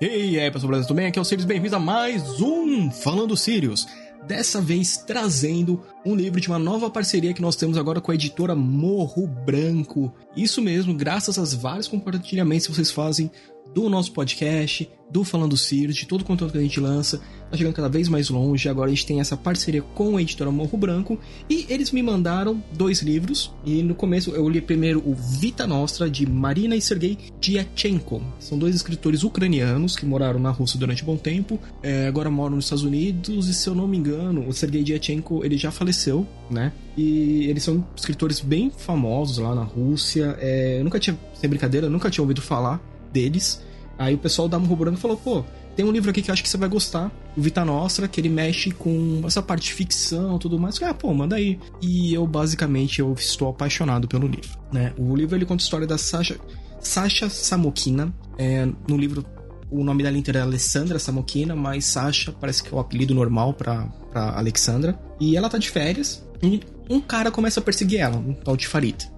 E aí, pessoal, beleza? Tudo bem? Aqui é o Sirius, bem-vindo a mais um Falando Sirius. Dessa vez trazendo um livro de uma nova parceria que nós temos agora com a editora Morro Branco. Isso mesmo, graças aos vários compartilhamentos que vocês fazem do nosso podcast, do Falando Sirius, de todo o conteúdo que a gente lança. Tá chegando cada vez mais longe. Agora a gente tem essa parceria com a editora Morro Branco. E eles me mandaram dois livros. E no começo eu li primeiro o Vita Nostra, de Marina e Sergei Diachenko. São dois escritores ucranianos que moraram na Rússia durante um bom tempo. É, agora moram nos Estados Unidos. E se eu não me engano, o Sergei Diachenko ele já faleceu, né? E eles são escritores bem famosos lá na Rússia. É, eu nunca tinha, sem brincadeira, nunca tinha ouvido falar deles. Aí o pessoal da Morro Branco falou, pô, tem um livro aqui que eu acho que você vai gostar, o Vita Nostra, que ele mexe com essa parte de ficção tudo mais. Ah, pô, manda aí. E eu, basicamente, eu estou apaixonado pelo livro, né? O livro, ele conta a história da Sasha, Sasha Samokina. É, no livro, o nome dela inteira é Alessandra Samokina, mas Sasha parece que é o apelido normal pra Alexandra. E ela tá de férias, e um cara começa a perseguir ela, um tal de Farid.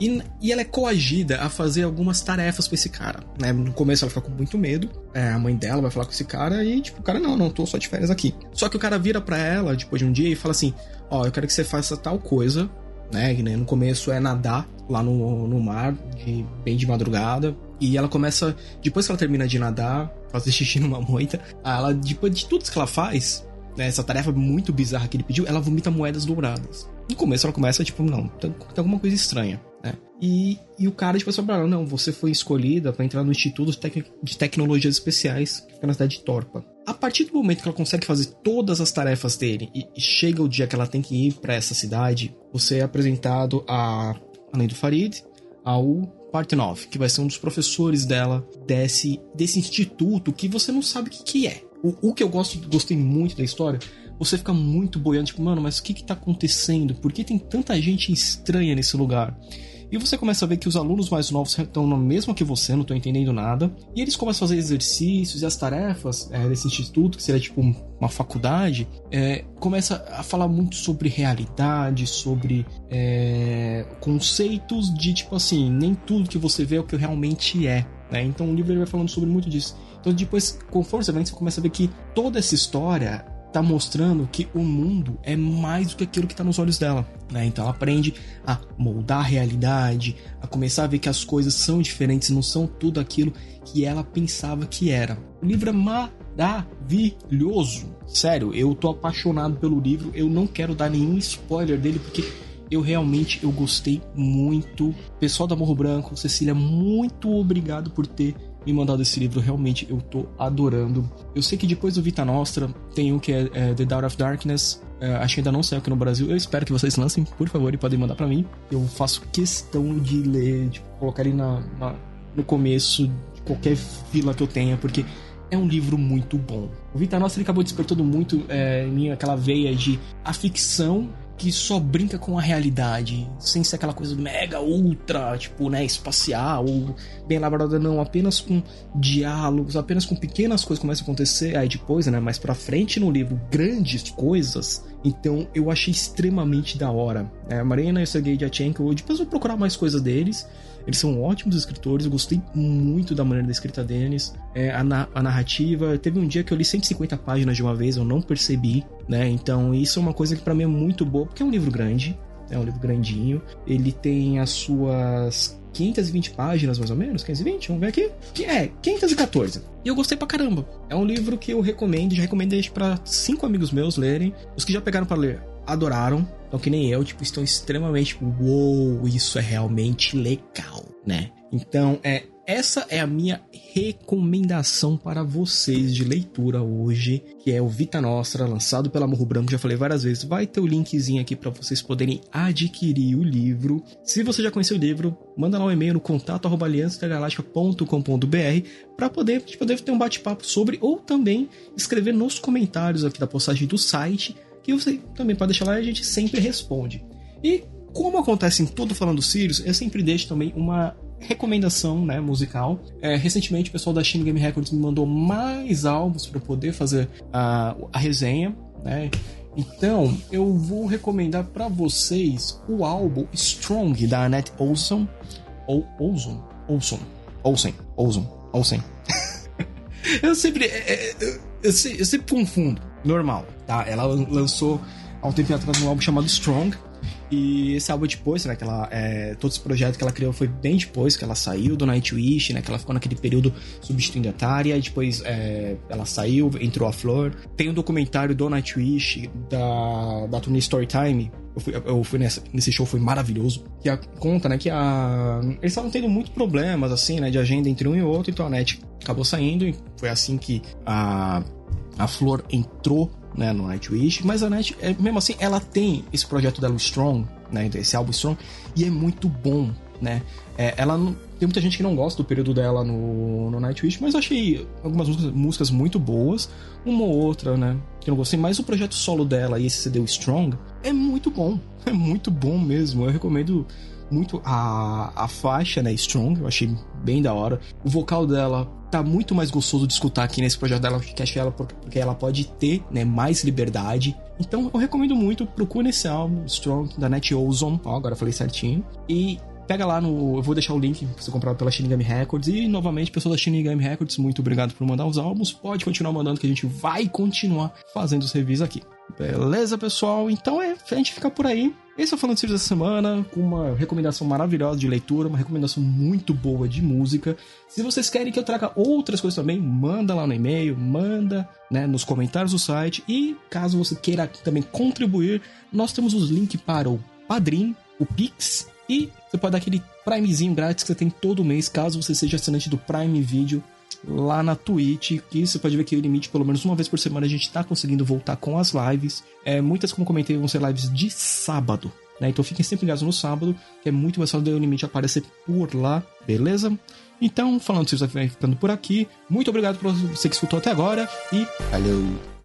E, e, ela é coagida a fazer algumas tarefas pra esse cara, né? No começo ela fica com muito medo, é, a mãe dela vai falar com esse cara e, tipo, o cara, não, não, tô só de férias aqui. Só que o cara vira pra ela, depois de um dia, e fala assim, ó, oh, eu quero que você faça tal coisa, né? Né, no começo é nadar lá no, no mar, de, bem de madrugada. E ela começa, depois que ela termina de nadar, fazer xixi numa moita, ela, depois de tudo que ela faz, né, essa tarefa muito bizarra que ele pediu, ela vomita moedas douradas. No começo ela começa, tipo, não, tem, tem alguma coisa estranha. Né? E, e o cara, tipo, assim, pra ela, não, você foi escolhida para entrar no Instituto de, Tec de Tecnologias Especiais, que fica na cidade de Torpa. A partir do momento que ela consegue fazer todas as tarefas dele e, e chega o dia que ela tem que ir para essa cidade, você é apresentado a, além do Farid, ao Partenov, que vai ser um dos professores dela desse, desse instituto que você não sabe o que, que é. O, o que eu gosto, gostei muito da história você fica muito boiando, tipo, mano, mas o que que tá acontecendo? Por que tem tanta gente estranha nesse lugar? E você começa a ver que os alunos mais novos estão no mesmo que você, não estão entendendo nada. E eles começam a fazer exercícios e as tarefas é, desse instituto, que seria tipo uma faculdade, é, começa a falar muito sobre realidade, sobre é, conceitos de tipo assim, nem tudo que você vê é o que realmente é. Né? Então o livro vai falando sobre muito disso. Então depois, conforme você vai, você começa a ver que toda essa história tá mostrando que o mundo é mais do que aquilo que tá nos olhos dela, né? Então ela aprende a moldar a realidade, a começar a ver que as coisas são diferentes, não são tudo aquilo que ela pensava que era. O livro é maravilhoso. Sério, eu tô apaixonado pelo livro, eu não quero dar nenhum spoiler dele porque eu realmente eu gostei muito. Pessoal da Morro Branco, Cecília, muito obrigado por ter me mandado esse livro, realmente eu tô adorando. Eu sei que depois do Vita Nostra tem um que é, é The Dawn of Darkness. É, acho que ainda não saiu aqui no Brasil. Eu espero que vocês lancem, por favor, e podem mandar para mim. Eu faço questão de ler, de colocar ele na, na, no começo de qualquer fila que eu tenha, porque é um livro muito bom. O Vita Nostra ele acabou despertando muito é, em mim aquela veia de a ficção que só brinca com a realidade, sem ser aquela coisa mega, ultra, tipo, né, espacial, ou bem elaborada, não, apenas com diálogos, apenas com pequenas coisas começam a acontecer, aí depois, né, mais pra frente no livro, grandes coisas, então eu achei extremamente da hora. É, Marina e Sergei Diachenko, depois vou procurar mais coisas deles, eles são ótimos escritores, eu gostei muito da maneira da escrita deles. É, a, na a, narrativa. Teve um dia que eu li 150 páginas de uma vez, eu não percebi, né? Então isso é uma coisa que para mim é muito boa, porque é um livro grande, é um livro grandinho. Ele tem as suas 520 páginas, mais ou menos, 520, vamos ver aqui. É, 514. E eu gostei pra caramba. É um livro que eu recomendo, já recomendei para cinco amigos meus lerem. Os que já pegaram para ler adoraram. Então, que nem eu, tipo, estão extremamente, uou, wow, isso é realmente legal, né? Então, é, essa é a minha recomendação para vocês de leitura hoje, que é o Vita Nostra, lançado pela Morro Branco. Já falei várias vezes, vai ter o linkzinho aqui para vocês poderem adquirir o livro. Se você já conheceu o livro, manda lá um e-mail no contato para poder, poder ter um bate-papo sobre ou também escrever nos comentários aqui da postagem do site que você também pode deixar lá e a gente sempre responde. E como acontece em todo Falando Sirius, eu sempre deixo também uma recomendação né, musical. É, recentemente o pessoal da Shin Game Records me mandou mais álbuns para poder fazer a, a resenha. Né? Então eu vou recomendar para vocês o álbum Strong da Annette Olson. Ou Olson? Olson. Olsen. Olson. Olsen. eu sempre. É, eu, eu, eu, sempre confundo. Normal, tá? Ela lançou há um tempo atrás um álbum chamado Strong. E esse álbum depois, né, que ela, é, todo esse projeto que ela criou foi bem depois que ela saiu do Nightwish, né, que ela ficou naquele período substituindo a Tária, depois é, ela saiu, entrou a Flor. Tem um documentário do Nightwish, da, da turnê Storytime, eu fui, eu fui nessa, nesse show, foi maravilhoso, que a, conta, né, que a, eles estavam tendo muitos problemas, assim, né, de agenda entre um e outro, então a NET acabou saindo, e foi assim que a, a Flor entrou né, no Nightwish, mas a Night, é, mesmo assim, ela tem esse projeto dela, Strong, né, esse álbum Strong, e é muito bom, né? É, ela tem muita gente que não gosta do período dela no, no Nightwish, mas eu achei algumas músicas, músicas, muito boas, uma ou outra, né, que eu não gostei, mas o projeto solo dela e esse CD Strong é muito bom, é muito bom mesmo, eu recomendo muito a, a faixa, né, Strong, eu achei bem da hora. O vocal dela tá muito mais gostoso de escutar aqui nesse projeto acho que ela, porque ela pode ter, né, mais liberdade. Então eu recomendo muito, procure esse álbum, Strong, da Net Ozone, ó, agora falei certinho. E pega lá no. Eu vou deixar o link pra você comprar pela Shinigami Records. E novamente, pessoal da Shinigami Records, muito obrigado por mandar os álbuns. Pode continuar mandando que a gente vai continuar fazendo os reviews aqui. Beleza, pessoal? Então é, a gente fica por aí. Esse é o Falando de dessa semana, com uma recomendação maravilhosa de leitura, uma recomendação muito boa de música. Se vocês querem que eu traga outras coisas também, manda lá no e-mail, manda né, nos comentários do site. E caso você queira também contribuir, nós temos os links para o Padrim, o Pix e você pode dar aquele Primezinho grátis que você tem todo mês, caso você seja assinante do Prime Video lá na Twitch, que você pode ver que o limite, pelo menos uma vez por semana, a gente tá conseguindo voltar com as lives. É, muitas, como comentei, vão ser lives de sábado. Né? Então fiquem sempre ligados no sábado, que é muito mais fácil do limite aparecer por lá, beleza? Então, falando de vocês, vai ficando por aqui. Muito obrigado por você que escutou até agora e valeu!